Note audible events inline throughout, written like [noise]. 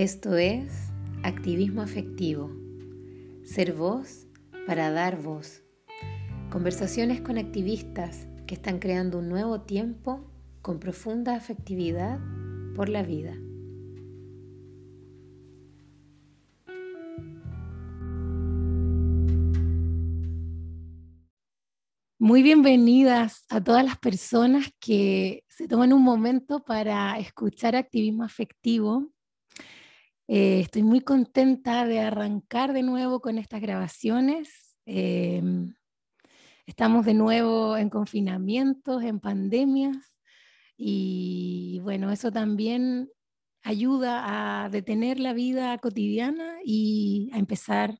Esto es activismo afectivo. Ser voz para dar voz. Conversaciones con activistas que están creando un nuevo tiempo con profunda afectividad por la vida. Muy bienvenidas a todas las personas que se toman un momento para escuchar activismo afectivo eh, estoy muy contenta de arrancar de nuevo con estas grabaciones. Em, estamos de nuevo en confinamientos, en pandemias, y bueno, eso también ayuda a detener la vida cotidiana y a empezar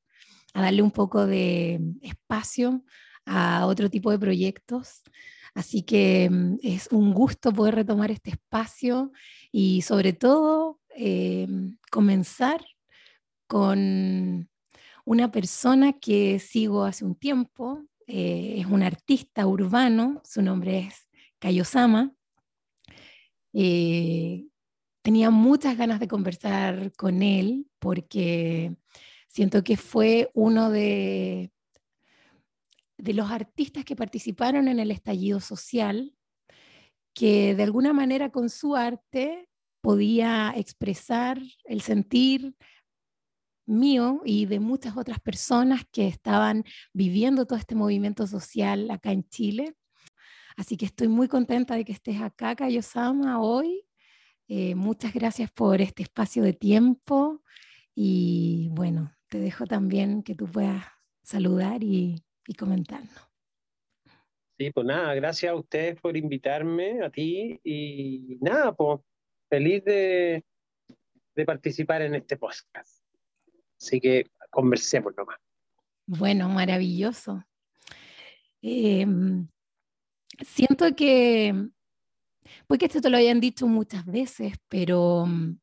a darle un poco de espacio a otro tipo de proyectos. Así que em, es un gusto poder retomar este espacio y sobre todo eh, comenzar con una persona que sigo hace un tiempo, eh, es un artista urbano, su nombre es Kayosama. Eh, tenía muchas ganas de conversar con él porque siento que fue uno de, de los artistas que participaron en el estallido social, que de alguna manera con su arte podía expresar el sentir mío y de muchas otras personas que estaban viviendo todo este movimiento social acá en Chile. Así que estoy muy contenta de que estés acá, Kayosama, hoy. Eh, muchas gracias por este espacio de tiempo y bueno, te dejo también que tú puedas saludar y, y comentarnos. Sí, pues nada, gracias a ustedes por invitarme, a ti y nada, pues feliz de, participar en este podcast. Así que conversemos nomás. Bueno, maravilloso. Em, siento que, porque esto te lo hayan dicho muchas veces, pero mm,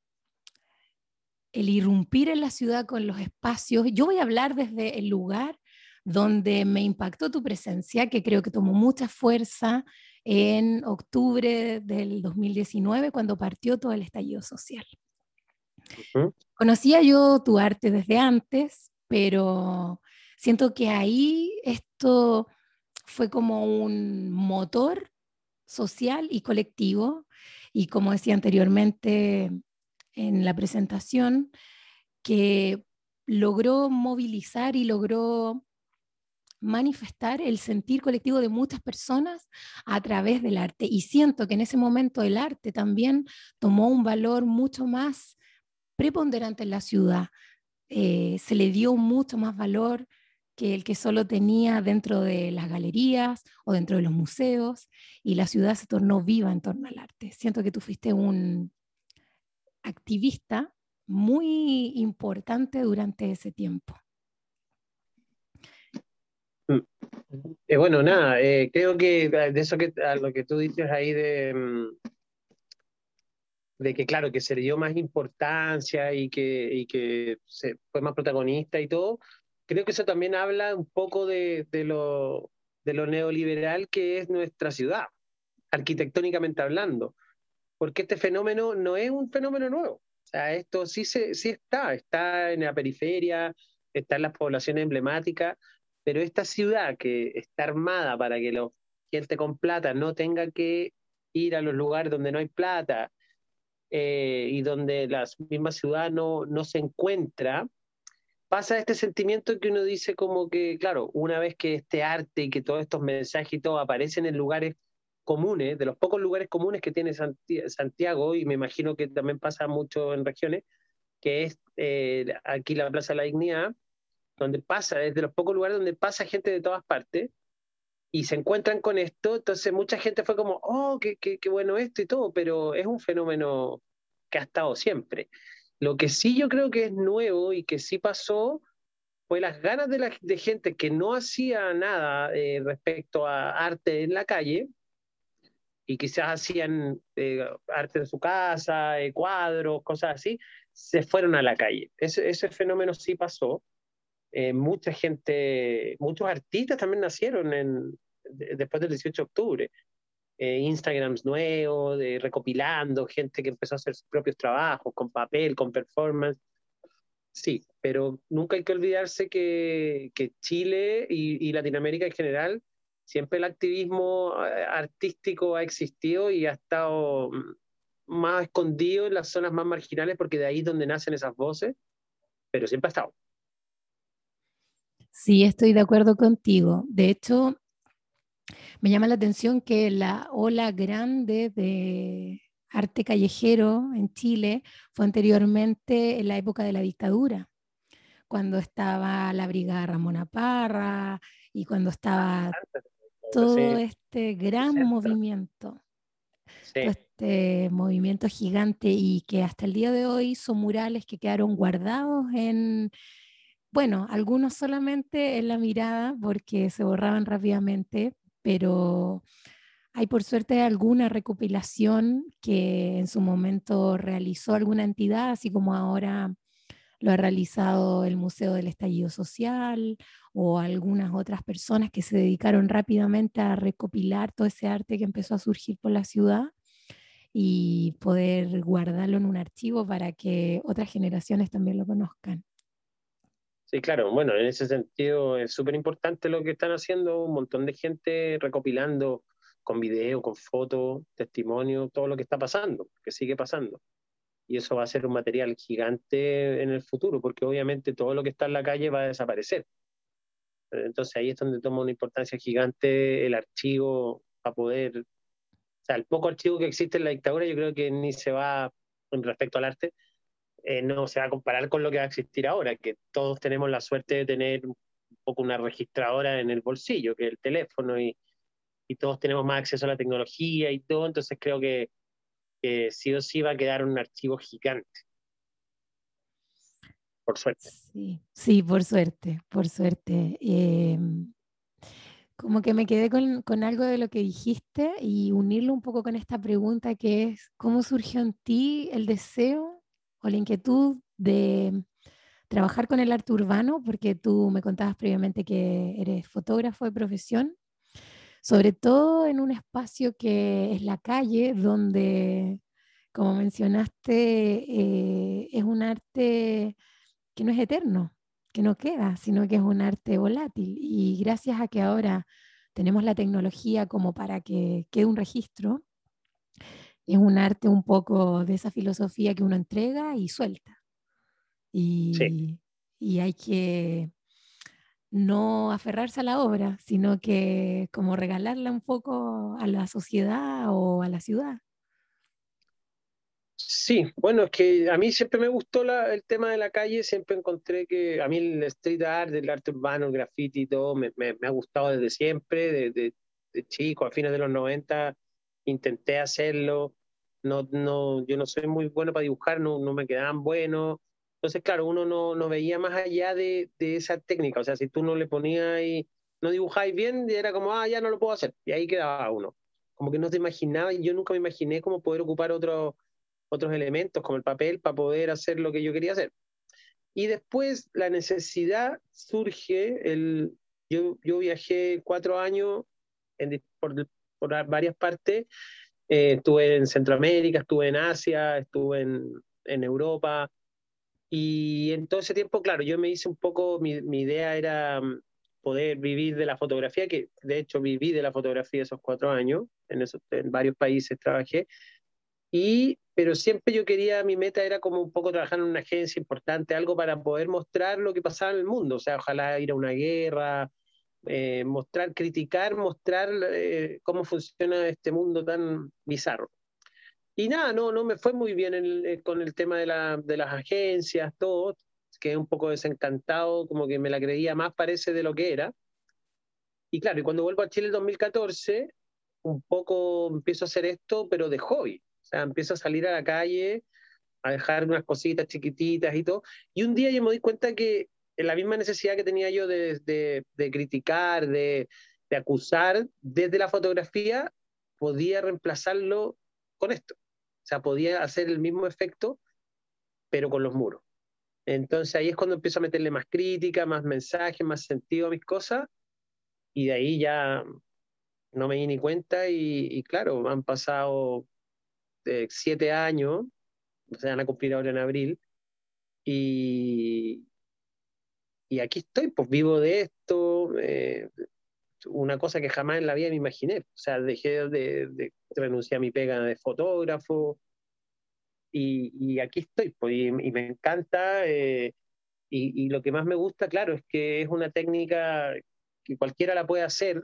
el irrumpir en la ciudad con los espacios, yo voy a hablar desde el lugar donde me impactó tu presencia, que creo que tomó mucha fuerza en octubre del 2019, cuando partió todo el estallido social. Conocía yo tu arte desde antes, pero siento que ahí esto fue como un motor social y colectivo, y como decía anteriormente en la presentación, que logró movilizar y logró manifestar el sentir colectivo de muchas personas a través del arte. Y siento que en ese momento el arte también tomó un valor mucho más preponderante en la ciudad. Eh, se le dio mucho más valor que el que solo tenía dentro de las galerías o dentro de los museos, y la ciudad se tornó viva en torno al arte. Siento que tú fuiste un activista muy importante durante ese tiempo. Eh, bueno, nada, eh, creo que de eso que a lo que tú dices ahí de, mm, de que claro, que se le dio más importancia y que, y que se fue más protagonista y todo, creo que eso también habla un poco de, de, lo, de lo neoliberal que es nuestra ciudad, arquitectónicamente hablando, porque este fenómeno no es un fenómeno nuevo. O sea, esto sí, se, sí está, está en la periferia, está en las poblaciones emblemáticas, pero esta ciudad que está armada para que la gente con plata no tenga que ir a los lugares donde no hay plata eh, y donde la misma ciudad no, no se encuentra, pasa este sentimiento que uno dice como que, claro, una vez que este arte y que todos estos mensajes y todo aparecen en lugares comunes, de los pocos lugares comunes que tiene Santiago, y me imagino que también pasa mucho en regiones, que es eh, aquí la Plaza de la Dignidad, donde pasa, es de los pocos lugares donde pasa gente de todas partes y se encuentran con esto, entonces mucha gente fue como, oh, qué, qué, qué bueno esto y todo, pero es un fenómeno que ha estado siempre. Lo que sí yo creo que es nuevo y que sí pasó fue las ganas de, la, de gente que no hacía nada eh, respecto a arte en la calle y quizás hacían eh, arte en su casa, eh, cuadros, cosas así, se fueron a la calle. Ese, ese fenómeno sí pasó. Eh, mucha gente, muchos artistas también nacieron en, después del 18 de octubre. eh, Instagrams nuevos, de, recopilando, gente que empezó a hacer sus propios trabajos con papel, con performance. Sí, pero nunca hay que olvidarse que, que Chile y, y, Latinoamérica en general, siempre el activismo eh, artístico ha existido y ha estado mm, más escondido en las zonas más marginales porque de ahí es donde nacen esas voces, pero siempre ha estado. Sí, estoy de acuerdo contigo. De hecho, me llama la atención que la ola grande de arte callejero en Chile fue anteriormente en la época de la dictadura, cuando estaba la Brigada Ramona Parra y cuando estaba todo este gran movimiento, este movimiento gigante y que hasta el día de hoy son murales que quedaron guardados en, bueno, algunos solamente en la mirada porque se borraban rápidamente, pero hay por suerte alguna recopilación que en su momento realizó alguna entidad, así como ahora lo ha realizado el Museo del Estallido Social o algunas otras personas que se dedicaron rápidamente a recopilar todo ese arte que empezó a surgir por la ciudad y poder guardarlo en un archivo para que otras generaciones también lo conozcan. Sí, claro. Bueno, en ese sentido es súper importante lo que están haciendo un montón de gente recopilando con video, con fotos, testimonio, todo lo que está pasando, que sigue pasando. Y eso va a ser un material gigante en el futuro, porque obviamente todo lo que está en la calle va a desaparecer. Entonces ahí es donde toma una importancia gigante el archivo para poder, o sea, el poco archivo que existe en la dictadura yo creo que ni se va, respecto al arte, eh, no se va a comparar con lo que va a existir ahora, que todos tenemos la suerte de tener un poco una registradora en el bolsillo, que es el teléfono, y, y todos tenemos más acceso a la tecnología y todo, entonces creo que, sí o sí va a quedar un archivo gigante. Por suerte. Sí, sí, por suerte, por suerte. Em, como que me quedé con, con, algo de lo que dijiste y unirlo un poco con esta pregunta que es, ¿cómo surgió en ti el deseo la inquietud de trabajar con el arte urbano, porque tú me contabas previamente que eres fotógrafo de profesión, sobre todo en un espacio que es la calle, donde, como mencionaste, eh, es un arte que no es eterno, que no queda, sino que es un arte volátil. Y gracias a que ahora tenemos la tecnología como para que quede un registro, es un arte un poco de esa filosofía que uno entrega y suelta. Y, y hay que no aferrarse a la obra, sino que como regalarla un poco a la sociedad o a la ciudad. Sí, bueno, es que a mí siempre me gustó el tema de la calle, siempre encontré que a mí el street art, el arte urbano, el graffiti y todo, me, me, ha gustado desde siempre, desde de chico, a fines de los 90, intenté hacerlo, no, no, yo no soy muy bueno para dibujar, no, no me quedaban buenos. Entonces, claro, uno no, no veía más allá de, de, esa técnica. O sea, si tú no le ponías y no dibujáis bien, era como, ah, ya no lo puedo hacer. Y ahí quedaba uno. Como que no te imaginaba, y yo nunca me imaginé cómo poder ocupar otros otros elementos como el papel para poder hacer lo que yo quería hacer. Y después la necesidad surge, el, yo, yo viajé cuatro años en, por, por varias partes eh, estuve en Centroamérica, estuve en Asia, estuve en, en, Europa. Y en todo ese tiempo, claro, yo me hice un poco, mi, idea era mm, poder vivir de la fotografía, que de hecho viví de la fotografía esos cuatro años, en, esos, en varios países trabajé. Y, pero siempre yo quería, mi meta era como un poco trabajar en una agencia importante, algo para poder mostrar lo que pasaba en el mundo, o sea, ojalá ir a una guerra, eh, mostrar, criticar, mostrar eh, cómo funciona este mundo tan bizarro. Y nada, no, no me fue muy bien eh, con el tema de, la, de las agencias, todo, quedé un poco desencantado, como que me la creía más parece de lo que era. Y claro, y cuando vuelvo a Chile en 2014, un poco empiezo a hacer esto, pero de hobby. O sea, empiezo a salir a la calle, a dejar unas cositas chiquititas y todo. Y un día yo me di cuenta que la misma necesidad que tenía yo de, de, criticar, de, de, acusar desde la fotografía, podía reemplazarlo con esto. O sea, podía hacer el mismo efecto, pero con los muros. Entonces ahí es cuando empiezo a meterle más crítica, más mensaje, más sentido a mis cosas, y de ahí ya no me di ni cuenta y, claro, han pasado eh, siete años, se van a cumplir ahora en abril, y, y aquí estoy, pues vivo de esto, eh, una cosa que jamás en la vida me imaginé. O sea, dejé de, renunciar a mi pega de fotógrafo y, y aquí estoy, pues, y, me encanta. Eh, y, y, lo que más me gusta, claro, es que es una técnica que cualquiera la puede hacer.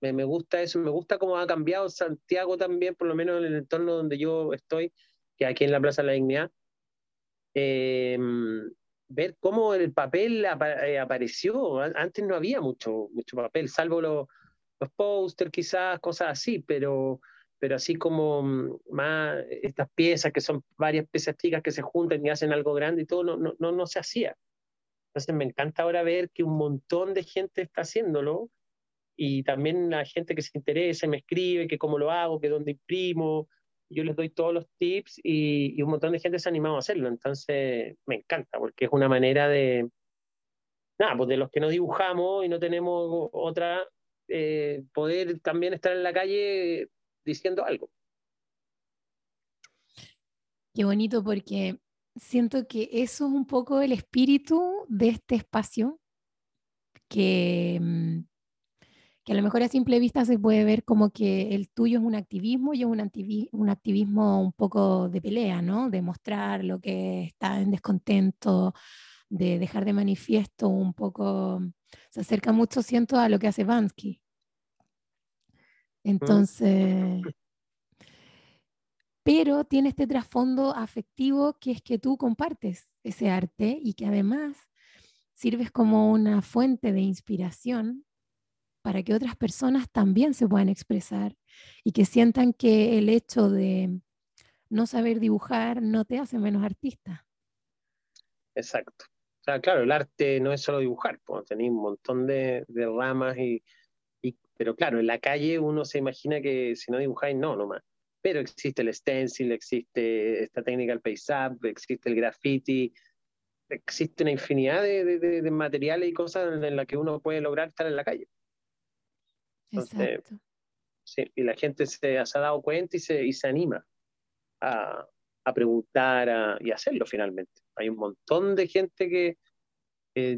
Me, gusta eso, me gusta cómo ha cambiado Santiago también, por lo menos en el entorno donde yo estoy, que aquí en la Plaza de la Dignidad. Eh, ver cómo el papel eh, apareció. Antes no había mucho, mucho papel, salvo los, los pósters quizás, cosas así, pero, pero así como mm, más estas piezas que son varias piezas chicas que se juntan y hacen algo grande y todo, no, no, no, no se hacía. Entonces me encanta ahora ver que un montón de gente está haciéndolo y también la gente que se interesa me escribe que cómo lo hago, que dónde imprimo, yo les doy todos los tips y, un montón de gente se ha animado a hacerlo. Entonces, me encanta porque es una manera de, nada, pues de los que no dibujamos y no tenemos otra, eh, poder también estar en la calle diciendo algo. Qué bonito porque siento que eso es un poco el espíritu de este espacio que mm, que a lo mejor a simple vista se puede ver como que el tuyo es un activismo y es un, un activismo un poco de pelea, ¿no? De mostrar lo que está en descontento, de dejar de manifiesto un poco, se acerca mucho, siento, a lo que hace Bansky. Entonces, [laughs] pero tiene este trasfondo afectivo que es que tú compartes ese arte y que además sirves como una fuente de inspiración para que otras personas también se puedan expresar y que sientan que el hecho de no saber dibujar no te hace menos artista. Exacto. O sea, claro, el arte no es solo dibujar, pues, tenéis un montón de, ramas, y, pero claro, en la calle uno se imagina que si no dibujáis, no, nomás. Pero existe el stencil, existe esta técnica del paysap, existe el graffiti, existe una infinidad de, de materiales y cosas en las que uno puede lograr estar en la calle. Exacto. Sí, y la gente se, ha dado cuenta y se, y se anima a, a preguntar y hacerlo finalmente. Hay un montón de gente que,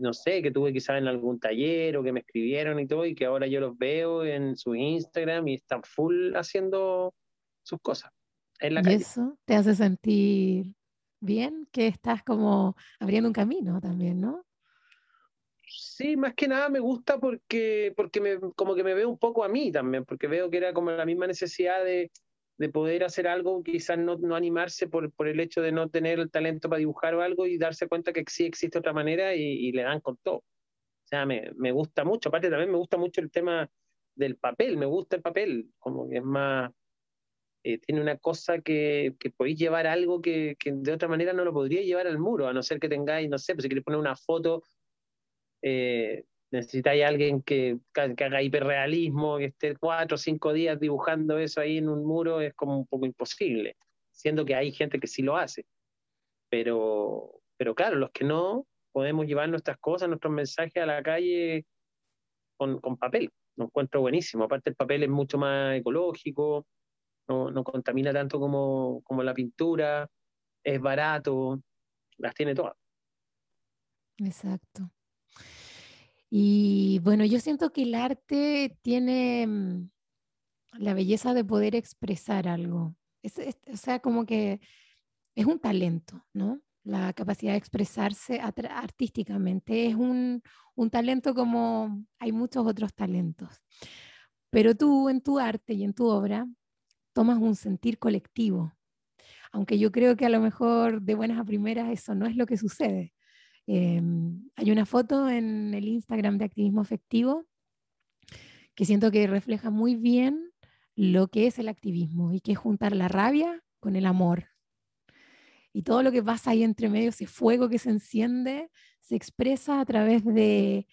no sé, que tuve quizás en algún taller o que me escribieron y todo, y que ahora yo los veo en su Instagram y están full haciendo sus cosas. En la y eso te hace sentir bien, que estás como abriendo un camino también, ¿no? Sí, más que nada me gusta porque, porque me, como que me veo un poco a mí también, porque veo que era como la misma necesidad de, de poder hacer algo, quizás no, no animarse por, por, el hecho de no tener el talento para dibujar o algo y darse cuenta que sí existe otra manera y, le dan con todo. O sea, me, me, gusta mucho, aparte también me gusta mucho el tema del papel, me gusta el papel, como que es más, eh, tiene una cosa que, que podéis llevar algo que, que, de otra manera no lo podría llevar al muro, a no ser que tengáis, no sé, pues si queréis poner una foto eh, necesitáis alguien que, que, haga hiperrealismo, que esté cuatro o cinco días dibujando eso ahí en un muro, es como un poco imposible, siendo que hay gente que sí lo hace. Pero, pero claro, los que no, podemos llevar nuestras cosas, nuestros mensajes a la calle con, con papel. Lo encuentro buenísimo. Aparte, el papel es mucho más ecológico, no, no contamina tanto como, como la pintura, es barato, las tiene todas. Exacto. Y bueno, yo siento que el arte tiene mm, la belleza de poder expresar algo. o sea, como que es un talento, ¿no? La capacidad de expresarse artísticamente es un, un talento como hay muchos otros talentos. Pero tú en tu arte y en tu obra tomas un sentir colectivo, aunque yo creo que a lo mejor de buenas a primeras eso no es lo que sucede. Em, hay una foto en el Instagram de activismo afectivo que siento que refleja muy bien lo que es el activismo y que es juntar la rabia con el amor. Y todo lo que pasa ahí entre medio, ese fuego que se enciende, se expresa a través de,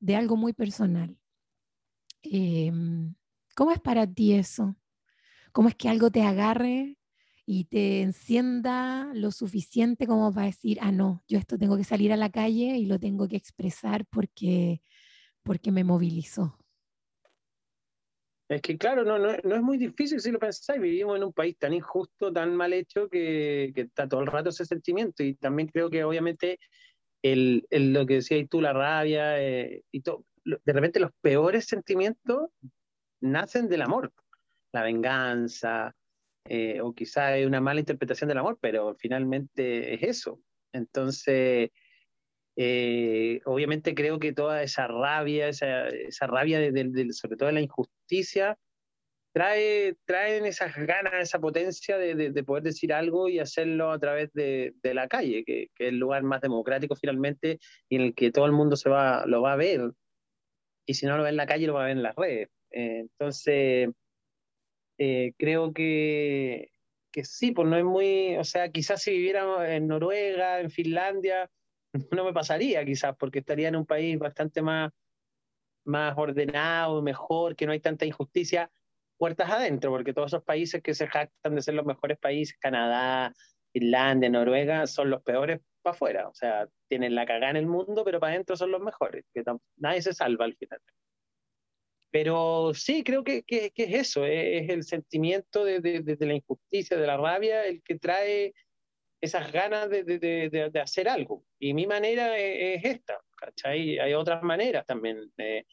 de algo muy personal. Em, ¿Cómo es para ti eso? ¿Cómo es que algo te agarre y te encienda lo suficiente como para decir, ah, no, yo esto tengo que salir a la calle y lo tengo que expresar porque, porque me movilizó. Es que claro, no, no, es muy difícil si lo pensáis, vivimos en un país tan injusto, tan mal hecho, que, que está todo el rato ese sentimiento. Y también creo que obviamente el, lo que decías tú, la rabia, eh, y todo, de repente los peores sentimientos nacen del amor, la venganza, eh, o quizá es una mala interpretación del amor, pero finalmente es eso. Entonces, eh, obviamente creo que toda esa rabia, esa, esa rabia sobre todo de la injusticia, trae, traen esas ganas, esa potencia de, poder decir algo y hacerlo a través de, la calle, que, que, es el lugar más democrático finalmente y en el que todo el mundo se va, lo va a ver. Y si no lo ve en la calle, lo va a ver en las redes. Eh, entonces, eh, creo que, que sí, pues no es muy, o sea, quizás si viviera en Noruega, en Finlandia, [laughs] no me pasaría quizás, porque estaría en un país bastante más, más ordenado, mejor, que no hay tanta injusticia, puertas adentro, porque todos esos países que se jactan de ser los mejores países, Canadá, Finlandia, Noruega, son los peores para afuera, o sea, tienen la cagada en el mundo, pero para adentro son los mejores, que nadie se salva al final. Pero sí, creo que, que, es eso, es, el sentimiento de, de, de, la injusticia, de la rabia, el que trae esas ganas de, hacer algo. Y mi manera es, esta, ¿cachai? Hay otras maneras también, eh,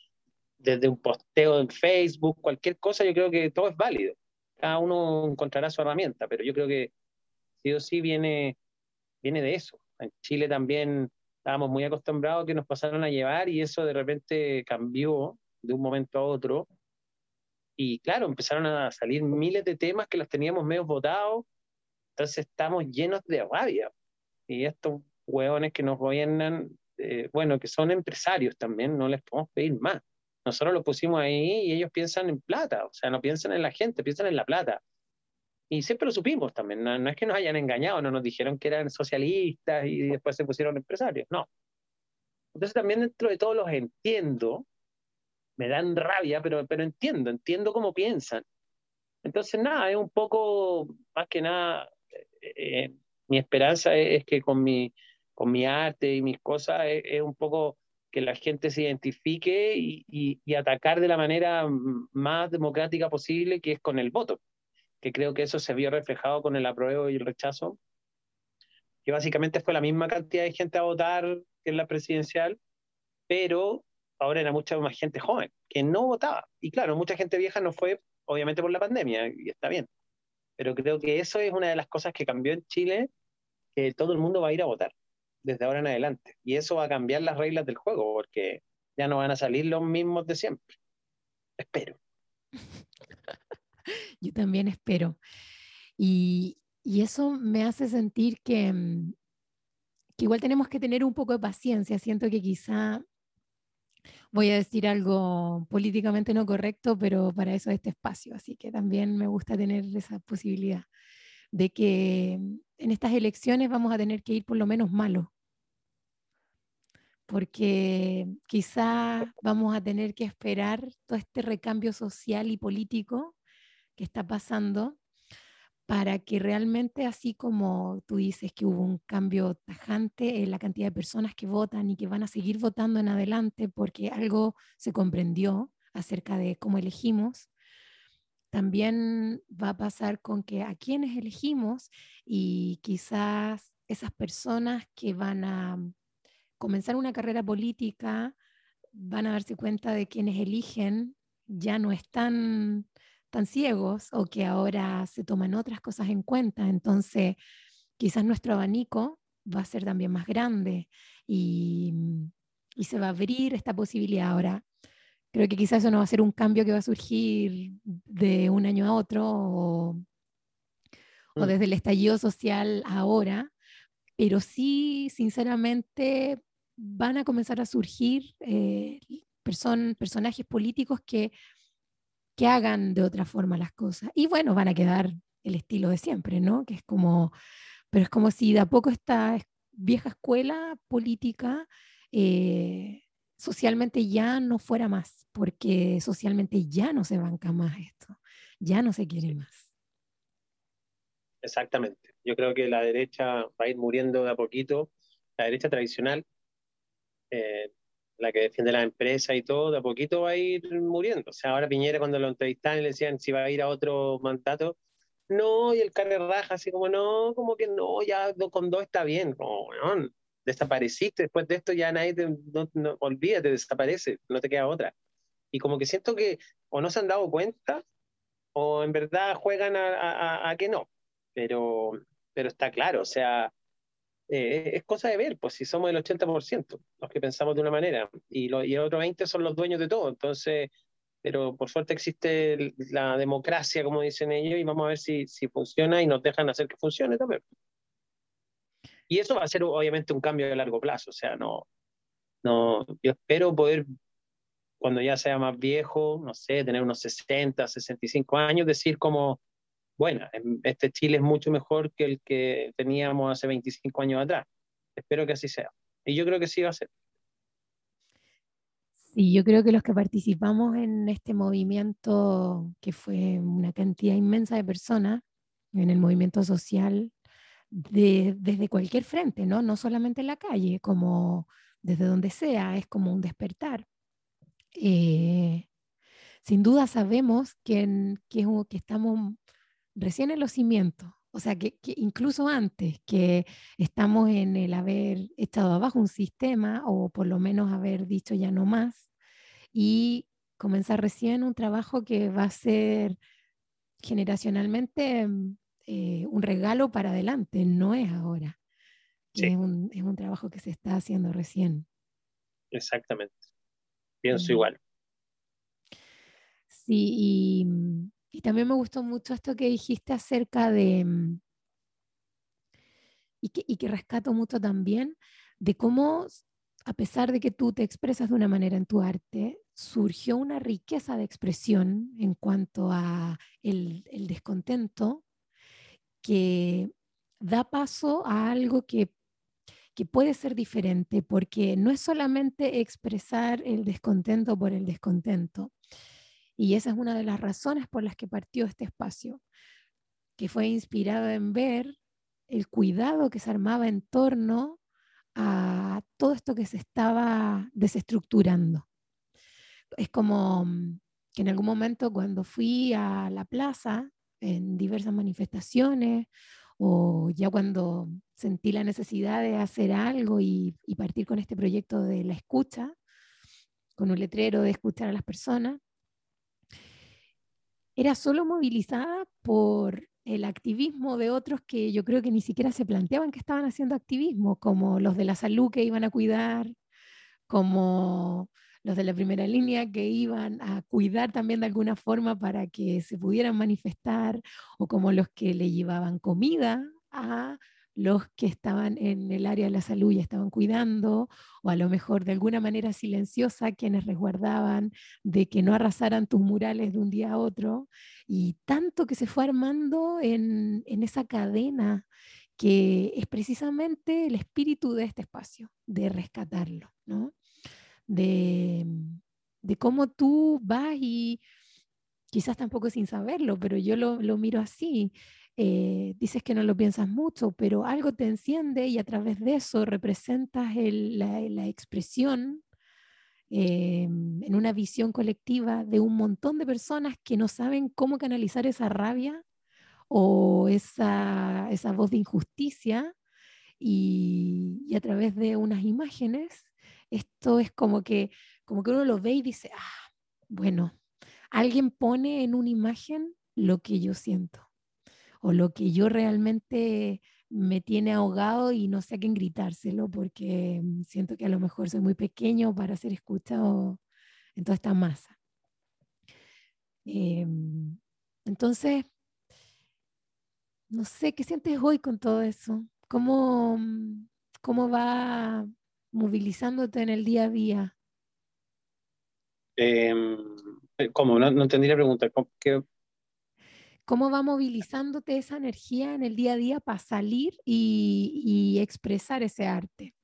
desde un posteo en Facebook, cualquier cosa, yo creo que todo es válido. Cada uno encontrará su herramienta, pero yo creo que sí o sí viene, viene de eso. En Chile también estábamos muy acostumbrados que nos pasaran a llevar y eso de repente cambió de un momento a otro. Y claro, empezaron a salir miles de temas que los teníamos medio votados, entonces estamos llenos de rabia. Y estos hueones que nos gobiernan, eh, bueno, que son empresarios también, no les podemos pedir más. Nosotros lo pusimos ahí y ellos piensan en plata, o sea, no piensan en la gente, piensan en la plata. Y siempre lo supimos también, no, no es que nos hayan engañado, no nos dijeron que eran socialistas y después se pusieron empresarios, no. Entonces también dentro de todo los entiendo, me dan rabia, pero, pero entiendo, entiendo cómo piensan. Entonces, nada, es un poco, más que nada, eh, mi esperanza es, que con mi, con mi arte y mis cosas es, un poco que la gente se identifique y, y, atacar de la manera más democrática posible, que es con el voto, que creo que eso se vio reflejado con el apruebo y el rechazo, que básicamente fue la misma cantidad de gente a votar que en la presidencial, pero ahora era mucha más gente joven que no votaba. Y claro, mucha gente vieja no fue, obviamente, por la pandemia, y está bien. Pero creo que eso es una de las cosas que cambió en Chile, que todo el mundo va a ir a votar desde ahora en adelante. Y eso va a cambiar las reglas del juego, porque ya no van a salir los mismos de siempre. Espero. [laughs] Yo también espero. Y, y eso me hace sentir que, mm, que igual tenemos que tener un poco de paciencia. Siento que quizá voy a decir algo políticamente no correcto, pero para eso este espacio, así que también me gusta tener esa posibilidad de que en estas elecciones vamos a tener que ir por lo menos malo, porque quizá vamos a tener que esperar todo este recambio social y político que está pasando para que realmente, así como tú dices que hubo un cambio tajante en la cantidad de personas que votan y que van a seguir votando en adelante porque algo se comprendió acerca de cómo elegimos, también va a pasar con que a quienes elegimos y quizás esas personas que van a comenzar una carrera política van a darse cuenta de quienes eligen ya no están tan ciegos o que ahora se toman otras cosas en cuenta. Entonces, quizás nuestro abanico va a ser también más grande y, y se va a abrir esta posibilidad. Ahora, creo que quizás eso no va a ser un cambio que va a surgir de un año a otro o, o mm. desde el estallido social ahora, pero sí, sinceramente, van a comenzar a surgir eh, person personajes políticos que que hagan de otra forma las cosas. Y bueno, van a quedar el estilo de siempre, ¿no? Que es como, pero es como si de a poco esta vieja escuela política eh, socialmente ya no fuera más, porque socialmente ya no se banca más esto, ya no se quiere más. Exactamente. Yo creo que la derecha va a ir muriendo de a poquito, la derecha tradicional, eh, la que defiende la empresa y todo, de a poquito va a ir muriendo. O sea, ahora Piñera cuando lo entrevistaban le decían si va a ir a otro mandato, no, y el carre raja así como, no, como que no, ya con dos está bien, como, bueno, desapareciste, después de esto ya nadie te, no, olvídate, desaparece, no te queda otra. Y como que siento que o no se han dado cuenta o en verdad juegan a, a que no, pero, pero está claro, o sea, eh, es cosa de ver, pues si somos el 80%, los que pensamos de una manera, y, lo, y el otro 20% son los dueños de todo, entonces, pero por suerte existe la democracia, como dicen ellos, y vamos a ver si, si funciona y nos dejan hacer que funcione también. Y eso va a ser obviamente un cambio de largo plazo, o sea, no, no, yo espero poder, cuando ya sea más viejo, no sé, tener unos 60, 65 años, decir como, bueno, este Chile es mucho mejor que el que teníamos hace 25 años atrás. Espero que así sea. Y yo creo que sí va a ser. Sí, yo creo que los que participamos en este movimiento, que fue una cantidad inmensa de personas, en el movimiento social, desde cualquier frente, ¿no? No solamente en la calle, como desde donde sea, es como un despertar. Eh, sin duda sabemos que, que, que estamos recién en los cimientos, o sea, que, incluso antes que estamos en el haber estado abajo un sistema o por lo menos haber dicho ya no más y comenzar recién un trabajo que va a ser generacionalmente mm, eh, un regalo para adelante, no es ahora. Es, un, es, un, trabajo que se está haciendo recién. Exactamente. Pienso igual. Sí, y mm, y también me gustó mucho esto que dijiste acerca de, mm, y que, y que rescato mucho también, de cómo, a pesar de que tú te expresas de una manera en tu arte, surgió una riqueza de expresión en cuanto a el, el descontento que da paso a algo que, que puede ser diferente, porque no es solamente expresar el descontento por el descontento, y esa es una de las razones por las que partió este espacio, que fue inspirado en ver el cuidado que se armaba en torno a todo esto que se estaba desestructurando. Es como mm, que en algún momento cuando fui a la plaza en diversas manifestaciones o ya cuando sentí la necesidad de hacer algo y, y partir con este proyecto de la escucha, con un letrero de escuchar a las personas, era solo movilizada por el activismo de otros que yo creo que ni siquiera se planteaban que estaban haciendo activismo, como los de la salud que iban a cuidar, como los de la primera línea que iban a cuidar también de alguna forma para que se pudieran manifestar, o como los que le llevaban comida a los que estaban en el área de la salud y estaban cuidando, o a lo mejor de alguna manera silenciosa quienes resguardaban de que no arrasaran tus murales de un día a otro, y tanto que se fue armando en, esa cadena que es precisamente el espíritu de este espacio, de rescatarlo, ¿no? De, cómo tú vas y quizás tampoco sin saberlo, pero yo lo miro así, eh, dices que no lo piensas mucho, pero algo te enciende y a través de eso representas la, expresión eh, en una visión colectiva de un montón de personas que no saben cómo canalizar esa rabia o esa, esa voz de injusticia y, y, a través de unas imágenes, esto es como que, como que uno lo ve y dice, ah, bueno, alguien pone en una imagen lo que yo siento o lo que yo realmente me tiene ahogado y no sé a quién gritárselo porque mm, siento que a lo mejor soy muy pequeño para ser escuchado en toda esta masa. Em, entonces, no sé, ¿qué sientes hoy con todo eso? ¿Cómo, mm, cómo va movilizándote en el día a día? Em, eh, ¿Cómo? No, no entendí la pregunta. ¿Qué, ¿Cómo va movilizándote esa energía en el día a día para salir y, expresar ese arte?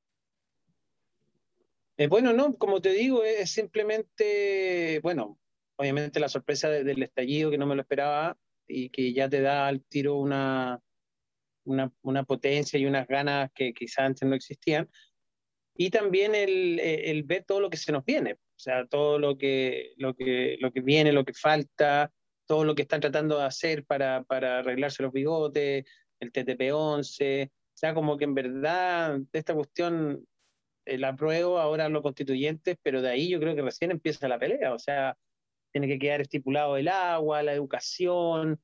Eh, bueno, no, como te digo, es simplemente, bueno, obviamente la sorpresa del estallido que no me lo esperaba y que ya te da al tiro una, una, potencia y unas ganas que quizás antes no existían. y también el, el, ver todo lo que se nos viene, o sea, todo lo que, lo que, lo que viene, lo que falta, todo lo que están tratando de hacer para, para arreglarse los bigotes, el TTP-11, o sea, como que en verdad esta cuestión el apruebo ahora los constituyentes, pero de ahí yo creo que recién empieza la pelea, o sea, tiene que quedar estipulado el agua, la educación,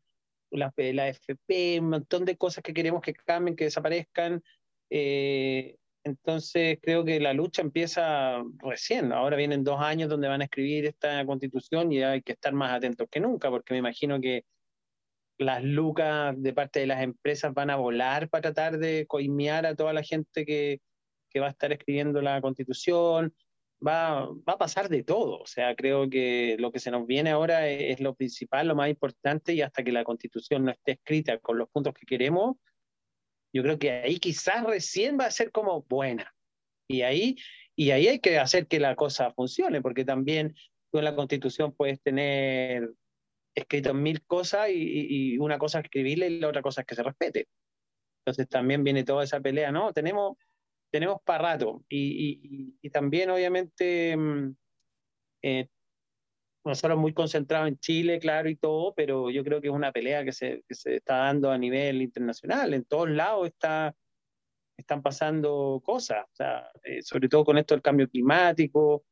la, la FP, un montón de cosas que queremos que cambien, que desaparezcan. Eh, entonces creo que la lucha empieza recién. Ahora vienen dos años donde van a escribir esta constitución y hay que estar más atentos que nunca, porque me imagino que las lucas de parte de las empresas van a volar para tratar de coimear a toda la gente que, que va a estar escribiendo la constitución. Va, va, a pasar de todo. O sea, creo que lo que se nos viene ahora es, es, lo principal, lo más importante, y hasta que la constitución no esté escrita con los puntos que queremos, yo creo que ahí quizás recién va a ser como buena. Y ahí, y ahí hay que hacer que la cosa funcione, porque también tú en la constitución puedes tener escrito mil cosas y, y una cosa es escribirle y la otra cosa es que se respete. Entonces también viene toda esa pelea, ¿no? Tenemos, tenemos para rato. Y, y, también, obviamente, mm, eh, nosotros muy concentrados en Chile, claro, y todo, pero yo creo que es una pelea que se, que se está dando a nivel internacional. En todos lados está, están pasando cosas, o sea, eh, sobre todo con esto del cambio climático.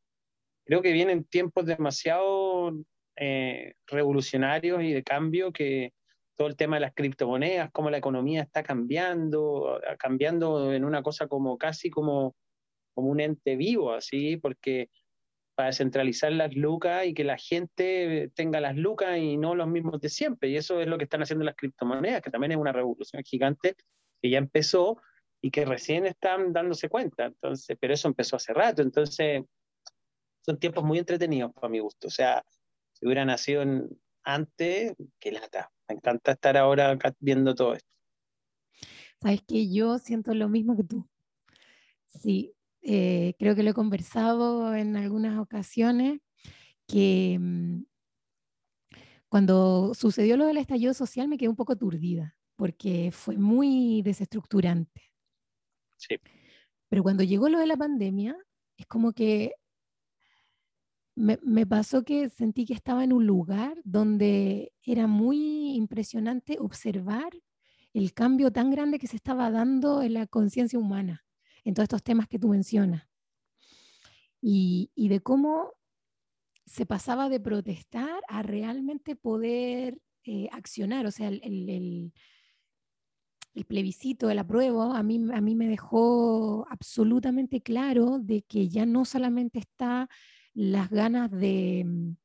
Creo que vienen tiempos demasiado eh, revolucionarios y de cambio que todo el tema de las criptomonedas, cómo la economía está cambiando, cambiando en una cosa como casi como, como un ente vivo, así, porque para descentralizar las lucas y que la gente tenga las lucas y no los mismos de siempre. Y eso es lo que están haciendo las criptomonedas, que también es una revolución gigante que ya empezó y que recién están dándose cuenta. Entonces, pero eso empezó hace rato. Entonces, son tiempos muy entretenidos para mi gusto. O sea, si hubiera nacido antes, qué lata. Me encanta estar ahora viendo todo esto. Sabes que yo siento lo mismo que tú. Sí, eh, creo que lo he conversado en algunas ocasiones, que mm, cuando sucedió lo del estallido social me quedé un poco aturdida, porque fue muy desestructurante. Sí. Pero cuando llegó lo de la pandemia, es como que me, me, pasó que sentí que estaba en un lugar donde era muy impresionante observar el cambio tan grande que se estaba dando en la conciencia humana en todos estos temas que tú mencionas. Y, y de cómo se pasaba de protestar a realmente poder eh, accionar. O sea, el, el, plebiscito, el apruebo, a mí, a mí me dejó absolutamente claro de que ya no solamente está las ganas de mm,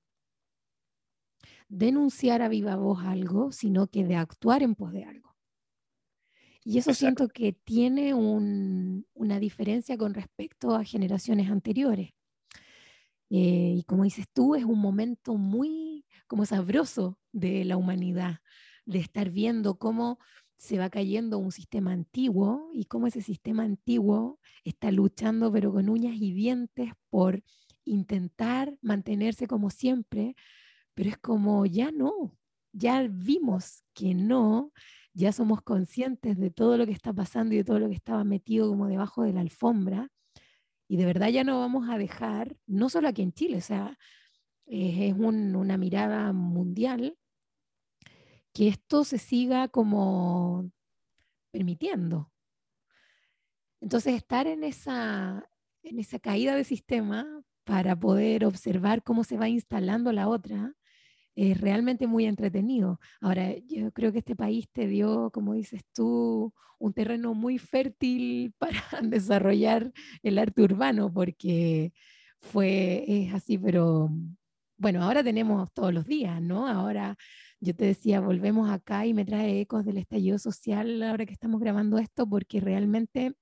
denunciar a viva voz algo, sino que de actuar en pos de algo. Y eso siento que tiene una diferencia con respecto a generaciones anteriores. Eh, y como dices tú, es un momento muy como sabroso de la humanidad, de estar viendo cómo se va cayendo un sistema antiguo y cómo ese sistema antiguo está luchando pero con uñas y dientes por intentar mantenerse como siempre, pero es como ya no, ya vimos que no, ya somos conscientes de todo lo que está pasando y de todo lo que estaba metido como debajo de la alfombra. Y de verdad ya no vamos a dejar, no solo aquí en Chile, o sea, es una mirada mundial, que esto se siga como permitiendo. Entonces, estar en esa, en esa caída de sistema para poder observar cómo se va instalando la otra, es realmente muy entretenido. Ahora, yo creo que este país te dio, como dices tú, un terreno muy fértil [laughs] para desarrollar el arte urbano, porque fue, es así, pero bueno, ahora tenemos todos los días, ¿no? Ahora yo te decía, volvemos acá y me trae ecos del estallido social ahora que estamos grabando esto, porque realmente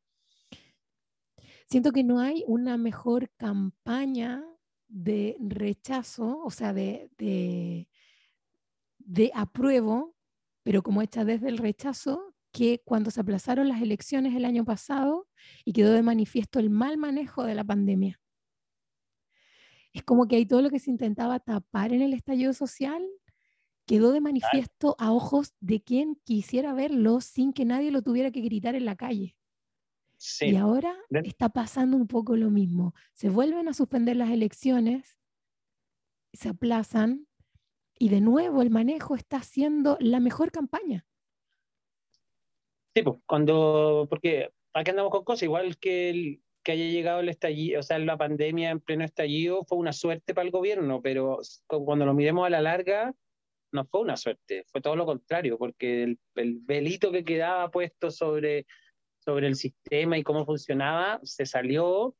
siento que no hay una mejor campaña de rechazo, o sea, de, de, de apruebo, pero como hecha desde el rechazo, que cuando se aplazaron las elecciones el año pasado y quedó de manifiesto el mal manejo de la pandemia. Es como que hay todo lo que se intentaba tapar en el estallido social, quedó de manifiesto a ojos de quien quisiera verlo sin que nadie lo tuviera que gritar en la calle. Y ahora está pasando un poco lo mismo. Se vuelven a suspender las elecciones, se aplazan y de nuevo el manejo está haciendo la mejor campaña. Sí, pues cuando, porque aquí andamos con cosas, igual que, el, que haya llegado el estallido, o sea, la pandemia en pleno estallido fue una suerte para el gobierno, pero cuando lo miremos a la larga, no fue una suerte, fue todo lo contrario, porque el, el velito que quedaba puesto sobre, sobre el sistema y cómo funcionaba se salió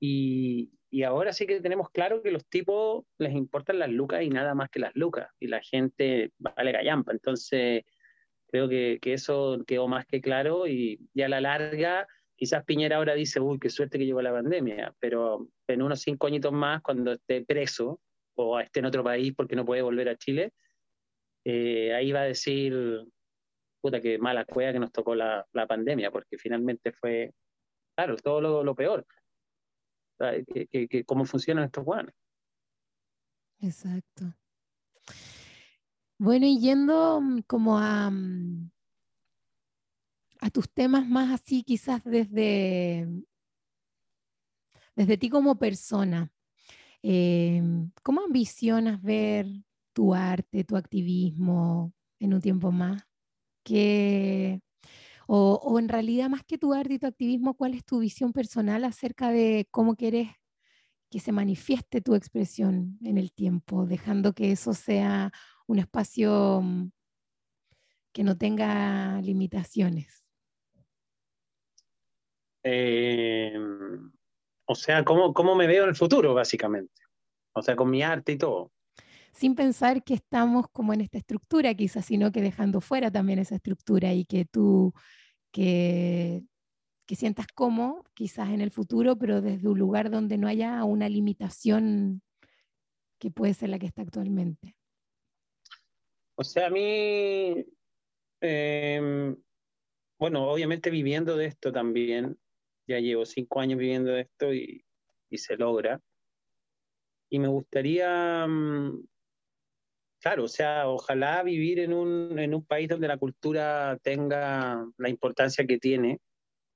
y, y ahora sí que tenemos claro que los tipos les importan las lucas y nada más que las lucas, y la gente vale gallampa. Entonces, creo que, que eso quedó más que claro y, ya a la larga, quizás Piñera ahora dice, uy, qué suerte que llegó la pandemia, pero en unos cinco añitos más, cuando esté preso o esté en otro país porque no puede volver a Chile, eh, ahí va a decir, puta, que mala cueva que nos tocó la, la pandemia, porque finalmente fue, claro, todo lo, lo peor. Que, que, cómo funcionan estos guanes. Exacto. Bueno, y yendo mm, como a, mm, a tus temas más así, quizás desde, desde ti como persona, eh, ¿cómo ambicionas ver tu arte, tu activismo en un tiempo más? ¿Qué, o, en realidad, más que tu arte y tu activismo, ¿cuál es tu visión personal acerca de cómo quieres que se manifieste tu expresión en el tiempo, dejando que eso sea un espacio mm, que no tenga limitaciones? Eh, o sea, ¿cómo, ¿cómo me veo en el futuro, básicamente? O sea, con mi arte y todo. Sin pensar que estamos como en esta estructura quizás, sino que dejando fuera también esa estructura y que tú, que, que sientas como quizás en el futuro, pero desde un lugar donde no haya una limitación que puede ser la que está actualmente. O sea, a mí, em, bueno, obviamente viviendo de esto también, ya llevo cinco años viviendo de esto y, se logra. Y me gustaría, mm, claro, o sea, ojalá vivir en un, en un país donde la cultura tenga la importancia que tiene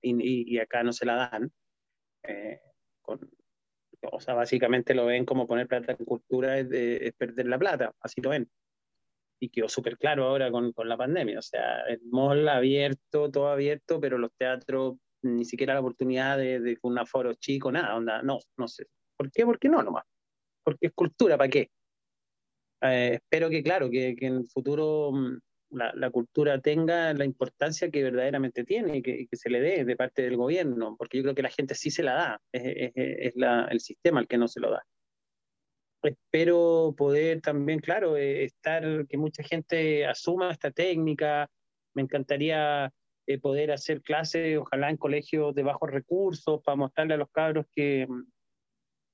y, acá no se la dan. Eh, o sea, básicamente lo ven como poner plata en cultura es, es perder la plata, así lo ven y quedó súper claro ahora con, con, la pandemia. O sea, el mall abierto, todo abierto, pero los teatros ni siquiera la oportunidad de, de un aforo chico, nada, onda, no, no sé. ¿Por qué? ¿Por qué no nomás? Porque es cultura, ¿para qué? Eh, espero que, claro, que, que, en el futuro mm, la, la, cultura tenga la importancia que verdaderamente tiene y que, que, se le dé de parte del gobierno, porque yo creo que la gente sí se la da, es, es, la, el sistema el que no se lo da espero poder también, claro, eh, estar, que mucha gente asuma esta técnica. Me encantaría eh, poder hacer clases, ojalá en colegios de bajos recursos, para mostrarle a los cabros que,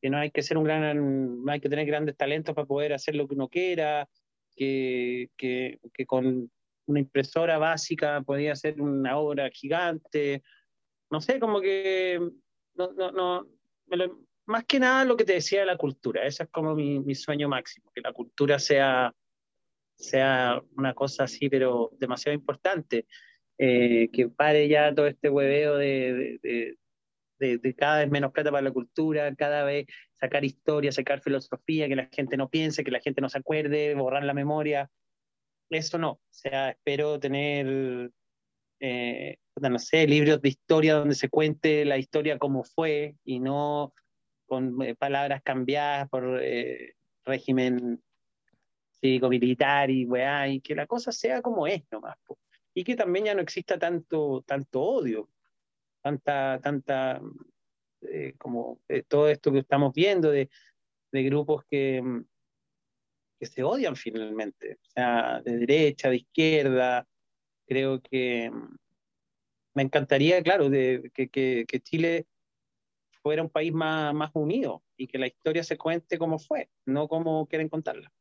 que no hay que ser un gran, no hay que tener grandes talentos para poder hacer lo que uno quiera, que, que, que con una impresora básica podía hacer una obra gigante. No sé, como que no, no, no lo, más que nada lo que te decía de la cultura, ese es como mi, mi sueño máximo, que la cultura sea, sea una cosa así, pero demasiado importante, eh, que pare ya todo este hueveo de, de, de, cada vez menos plata para la cultura, cada vez sacar historia, sacar filosofía, que la gente no piense, que la gente no se acuerde, borrar la memoria. Eso no, o sea, espero tener, eh, no sé, libros de historia donde se cuente la historia como fue y no con eh, palabras cambiadas por eh, régimen cívico-militar y weá, y que la cosa sea como es nomás. Y que también ya no exista tanto, tanto odio, tanta, tanta, eh, como todo esto que estamos viendo de, de grupos que, que se odian finalmente, o sea, de derecha, de izquierda. Creo que me encantaría, claro, que, que, Chile fuera un país más, más unido y que la historia se cuente como fue, no como quieren contarla.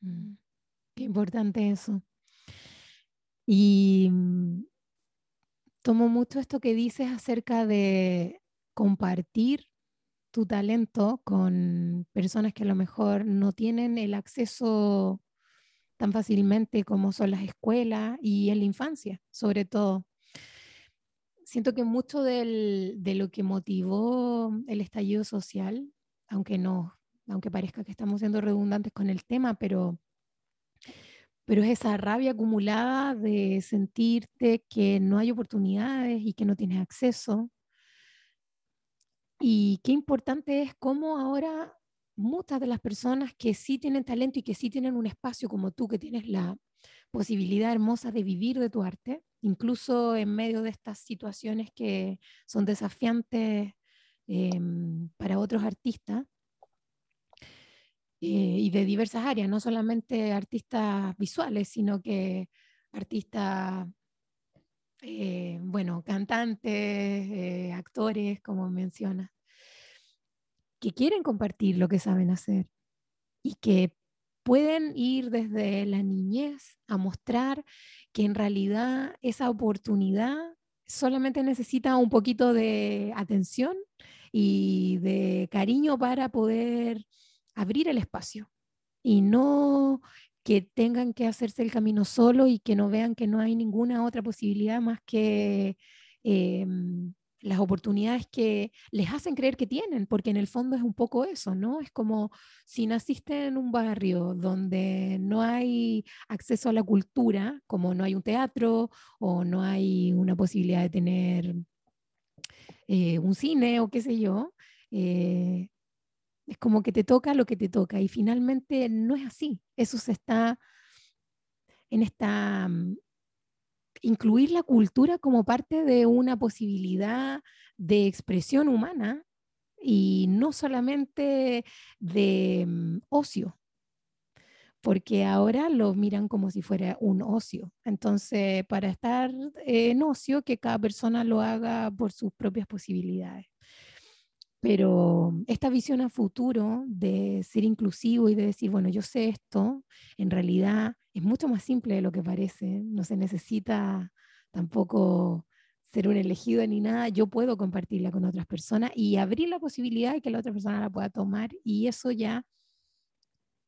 Mm, qué importante eso. Y mm, tomo mucho esto que dices acerca de compartir tu talento con personas que a lo mejor no tienen el acceso tan fácilmente como son las escuelas y en la infancia, sobre todo. Siento que mucho del, de lo que motivó el estallido social, aunque no, aunque parezca que estamos siendo redundantes con el tema, pero, pero es esa rabia acumulada de sentirte que no hay oportunidades y que no tienes acceso. Y qué importante es cómo ahora muchas de las personas que sí tienen talento y que sí tienen un espacio como tú, que tienes la posibilidad hermosa de vivir de tu arte, incluso en medio de estas situaciones que son desafiantes em, para otros artistas y de diversas áreas, no solamente artistas visuales, sino que artistas, eh, bueno, cantantes, eh, actores, como mencionas, que quieren compartir lo que saben hacer y que pueden ir desde la niñez a mostrar que en realidad esa oportunidad solamente necesita un poquito de atención y de cariño para poder abrir el espacio y no que tengan que hacerse el camino solo y que no vean que no hay ninguna otra posibilidad más que em, las oportunidades que les hacen creer que tienen, porque en el fondo es un poco eso, ¿no? Es como si naciste en un barrio donde no hay acceso a la cultura, como no hay un teatro o no hay una posibilidad de tener eh, un cine o qué sé yo, eh, es como que te toca lo que te toca y finalmente no es así. Eso se está en esta mm, incluir la cultura como parte de una posibilidad de expresión humana y no solamente de mm, ocio, porque ahora lo miran como si fuera un ocio. Entonces, para estar en ocio, que cada persona lo haga por sus propias posibilidades. Pero esta visión a futuro de ser inclusivo y de decir, bueno, yo sé esto, en realidad es mucho más simple de lo que parece. No se necesita tampoco ser un elegido ni nada. Yo puedo compartirla con otras personas y abrir la posibilidad de que la otra persona la pueda tomar y eso ya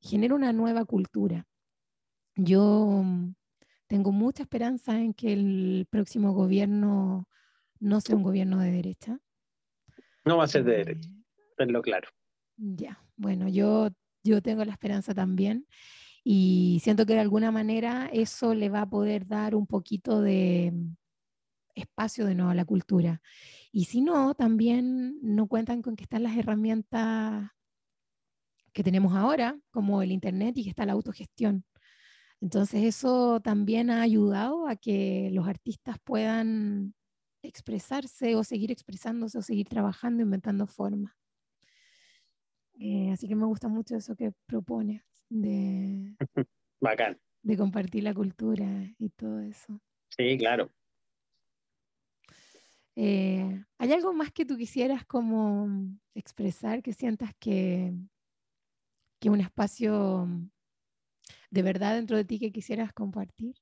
genera una nueva cultura. Yo tengo mucha esperanza en que el próximo gobierno no sea un gobierno de derecha, no va a ser de derecha, tenlo claro. Ya, bueno, yo, yo tengo la esperanza también y siento que de alguna manera eso le va a poder dar un poquito de espacio de nuevo a la cultura. Y si no, también no cuentan con que están las herramientas que tenemos ahora, como el Internet y que está la autogestión. Entonces eso también ha ayudado a que los artistas puedan expresarse o seguir expresándose o seguir trabajando, inventando formas. Eh, así que me gusta mucho eso que propones de, [laughs] Bacán. de compartir la cultura y todo eso. Sí, claro. Eh, ¿Hay algo más que tú quisieras como expresar, que sientas que, que un espacio de verdad dentro de ti que quisieras compartir?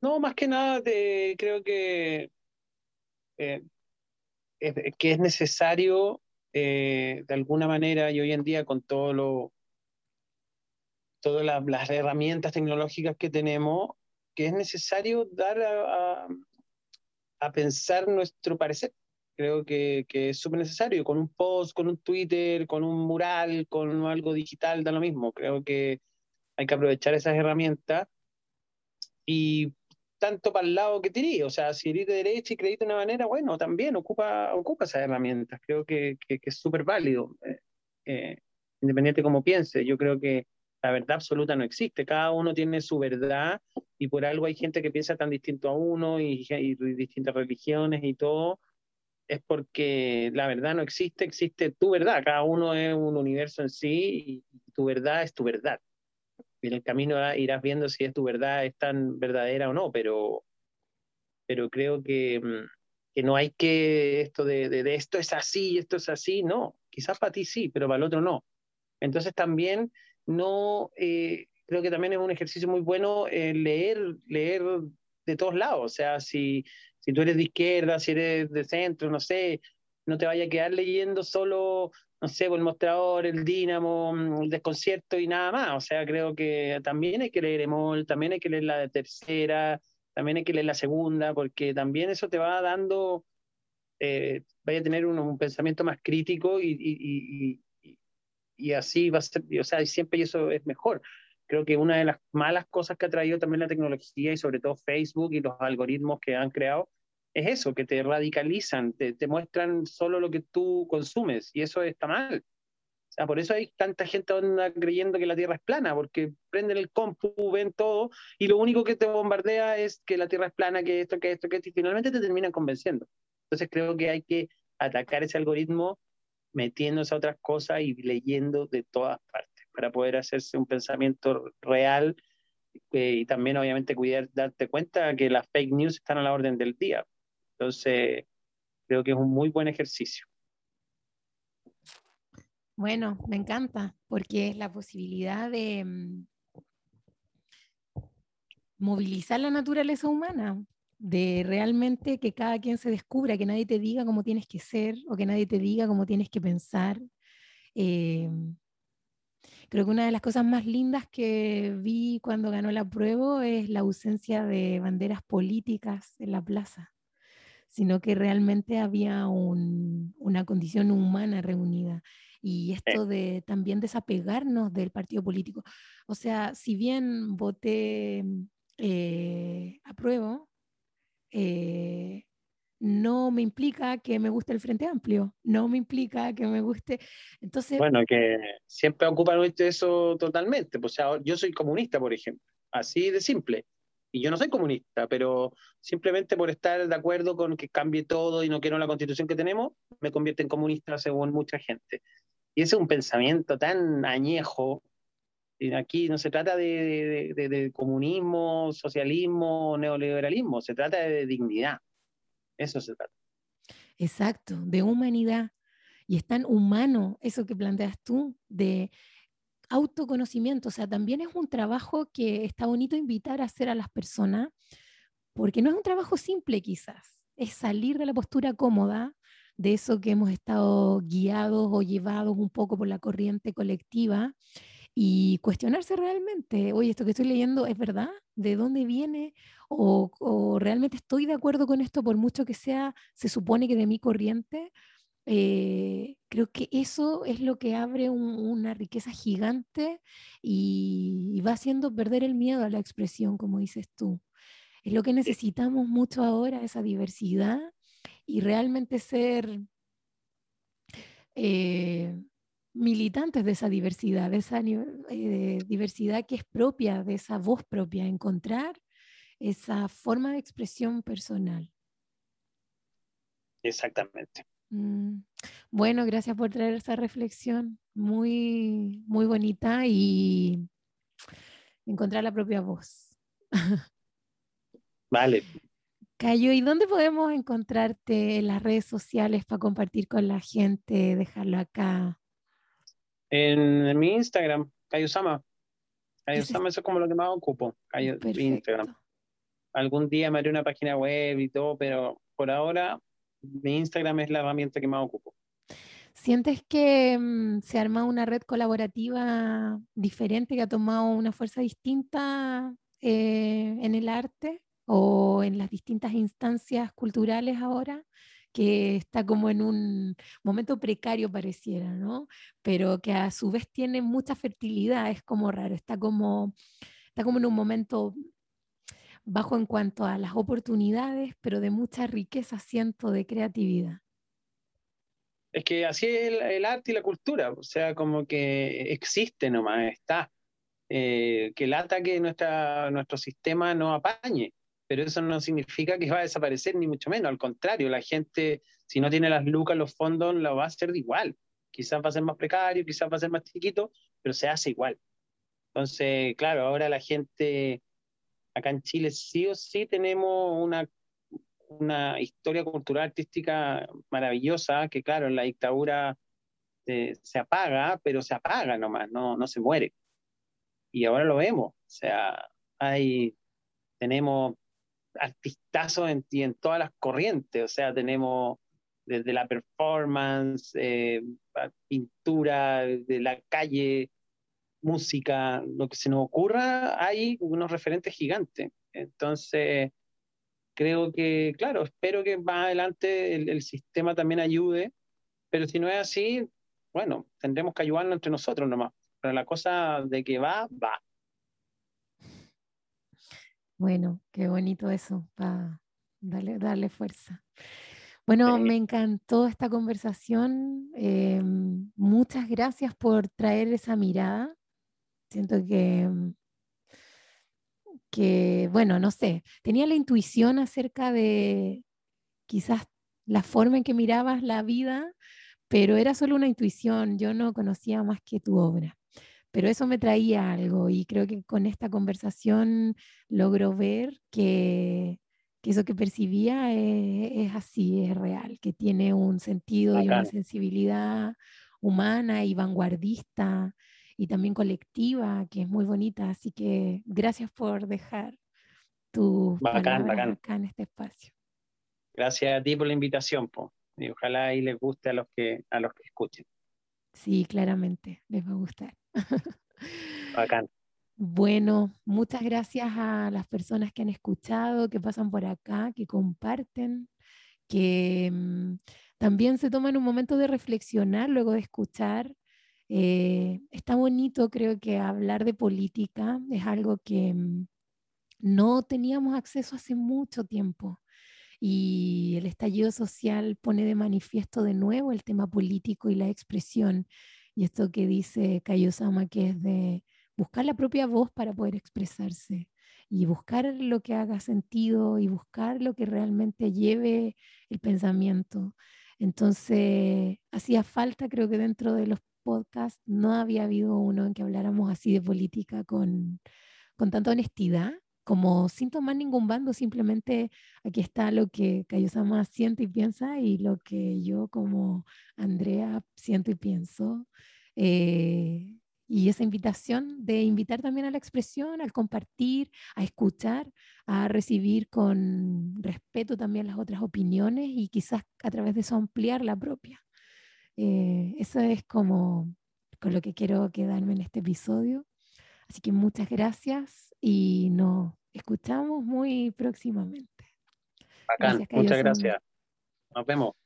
No, más que nada creo que, eh, es, que es necesario eh, de alguna manera y hoy en día con todo lo, todas las herramientas tecnológicas que tenemos, que es necesario dar a, a, pensar nuestro parecer. Creo que, que es súper necesario, con un post, con un Twitter, con un mural, con algo digital, da lo mismo. Creo que hay que aprovechar esas herramientas y tanto para el lado que tiré. O sea, si eres de derecha y crees de una manera, bueno, también ocupa, ocupa esas herramientas. Creo que, que, es súper válido, eh, eh, independiente de cómo piense. Yo creo que la verdad absoluta no existe. Cada uno tiene su verdad y por algo hay gente que piensa tan distinto a uno y, y, distintas religiones y todo. Es porque la verdad no existe, existe tu verdad. Cada uno es un universo en sí y tu verdad es tu verdad en el camino irás viendo si es tu verdad es tan verdadera o no, pero, pero creo que, mm, que no hay que esto de, de, esto es así esto es así, no, quizás para ti sí, pero para el otro no. Entonces también no, eh, creo que también es un ejercicio muy bueno eh, leer, leer de todos lados, o sea, si, si tú eres de izquierda, si eres de centro, no sé, no te vaya a quedar leyendo solo no sé, el mostrador, el dínamo, mm, el desconcierto y nada más. O sea, creo que también hay que leer Emol, también hay que leer la tercera, también hay que leer la segunda, porque también eso te va dando, eh, vaya a tener un, pensamiento más crítico y, y, y, y, así va a ser, o sea, siempre eso es mejor. Creo que una de las malas cosas que ha traído también la tecnología y sobre todo Facebook y los algoritmos que han creado es eso, que te radicalizan, te, te muestran solo lo que tú consumes y eso está mal por eso hay tanta gente creyendo que la Tierra es plana, porque prenden el compu, ven todo, y lo único que te bombardea es que la Tierra es plana, que esto, que esto, que esto, y finalmente te terminan convenciendo. Entonces creo que hay que atacar ese algoritmo metiéndose a otras cosas y leyendo de todas partes para poder hacerse un pensamiento real eh, y también obviamente cuidar, darte cuenta que las fake news están a la orden del día. Entonces creo que es un muy buen ejercicio. Bueno, me encanta, porque es la posibilidad de mm, movilizar la naturaleza humana, de realmente que cada quien se descubra, que nadie te diga cómo tienes que ser o que nadie te diga cómo tienes que pensar. Eh, creo que una de las cosas más lindas que vi cuando ganó la prueba es la ausencia de banderas políticas en la plaza, sino que realmente había una condición humana reunida y esto de también desapegarnos del partido político. O sea, si bien voté eh, apruebo, eh, no me implica que me guste el Frente Amplio, no me implica que me guste. Entonces. Bueno, que siempre ocupan eso totalmente. Pues, o sea, yo soy comunista, por ejemplo, así de simple. Y yo no soy comunista, pero simplemente por estar de acuerdo con que cambie todo y no quiero la constitución que tenemos, me convierte en comunista según mucha gente. Y ese es un pensamiento tan añejo. Aquí no se trata de, de, comunismo, socialismo, neoliberalismo, se trata de dignidad. Eso se trata. Exacto, de humanidad. Y es tan humano eso que planteas tú, de autoconocimiento. O sea, también es un trabajo que está bonito invitar a hacer a las personas, porque no es un trabajo simple quizás, es salir de la postura cómoda, de eso que hemos estado guiados o llevados un poco por la corriente colectiva y cuestionarse realmente, oye, esto que estoy leyendo es verdad, de dónde viene o, realmente estoy de acuerdo con esto por mucho que sea, se supone que de mi corriente. Eh, creo que eso es lo que abre una riqueza gigante y, y va haciendo perder el miedo a la expresión, como dices tú. Es lo que necesitamos mucho ahora, esa diversidad y realmente ser eh, militantes de esa diversidad, de esa eh, diversidad que es propia, de esa voz propia, encontrar esa forma de expresión personal. Exactamente. Mm. Bueno, gracias por traer esa reflexión muy, muy bonita y encontrar la propia voz. [laughs] Vale, Cayo, ¿y dónde podemos encontrarte en las redes sociales para compartir con la gente, dejarlo acá? En mi Instagram, Cayo Sama. Cayo Sama, eso es como lo que más ocupo, Cayo, Instagram. Algún día me haré una página web y todo, pero por ahora mi Instagram es la herramienta que más ocupo. ¿Sientes que mm, se arma una red colaborativa diferente, que ha tomado una fuerza distinta eh, en el arte? o en las distintas instancias culturales ahora, que está como en un momento precario pareciera, ¿no? Pero que a su vez tiene mucha fertilidad, es como raro, está como, está como en un momento bajo en cuanto a las oportunidades, pero de mucha riqueza, siento, de creatividad. Es que así es el, arte y la cultura, o sea, como que existe nomás, está. Eh, que lata que nuestra, nuestro sistema no apañe pero eso no significa que va a desaparecer, ni mucho menos. Al contrario, la gente, si no tiene las lucas, los fondos, lo va a hacer de igual. Quizás va a ser más precario, quizás va a ser más chiquito, pero se hace igual. Entonces, claro, ahora la gente, acá en Chile sí o sí tenemos una, una historia cultural artística maravillosa, que claro, en la dictadura eh, se apaga, pero se apaga nomás, no, no se muere. Y ahora lo vemos, o sea, hay, tenemos artistazos en, en todas las corrientes, o sea, tenemos desde la performance, eh, pintura, de la calle, música, lo que se nos ocurra, hay unos referentes gigantes. Entonces, creo que, claro, espero que más adelante el, sistema también ayude, pero si no es así, bueno, tendremos que ayudarnos entre nosotros nomás. Pero la cosa de que va, va. Bueno, qué bonito eso, para darle, darle fuerza. Bueno, me encantó esta conversación. Eh, muchas gracias por traer esa mirada. Siento que que, bueno, no sé, tenía la intuición acerca de quizás la forma en que mirabas la vida, pero era solo una intuición, yo no conocía más que tu obra. Pero eso me traía algo y creo que con esta conversación logro ver que, eso que percibía es, así, es real, que tiene un sentido y una sensibilidad humana y vanguardista y también colectiva, que es muy bonita. Así que gracias por dejar tu bacán, acá en este espacio. Gracias a ti por la invitación, po. y ojalá ahí les guste a los que a los que escuchen. Sí, claramente les va a gustar. [laughs] Bacán. Bueno, muchas gracias a las personas que han escuchado, que pasan por acá, que comparten, que mm, también se toman un momento de reflexionar luego de escuchar eh, está bonito, creo que hablar de política es algo que mm, no teníamos acceso hace mucho tiempo. Y el estallido social pone de manifiesto de nuevo el tema político y la expresión. Y esto que dice Kayosama, que es de buscar la propia voz para poder expresarse y buscar lo que haga sentido y buscar lo que realmente lleve el pensamiento. Entonces, hacía falta, creo que dentro de los podcast no había habido uno en que habláramos así de política con, con tanta honestidad, como sin tomar ningún bando, simplemente aquí está lo que Kayosama siente y piensa y lo que yo como Andrea siento y pienso. Eh, y esa invitación de invitar también a la expresión, al compartir, a escuchar, a recibir con respeto también las otras opiniones y quizás a través de eso ampliar la propia. Eh, eso es como con lo que quiero quedarme en este episodio. Así que muchas gracias y nos escuchamos muy próximamente. Bacán, muchas gracias. Nos vemos.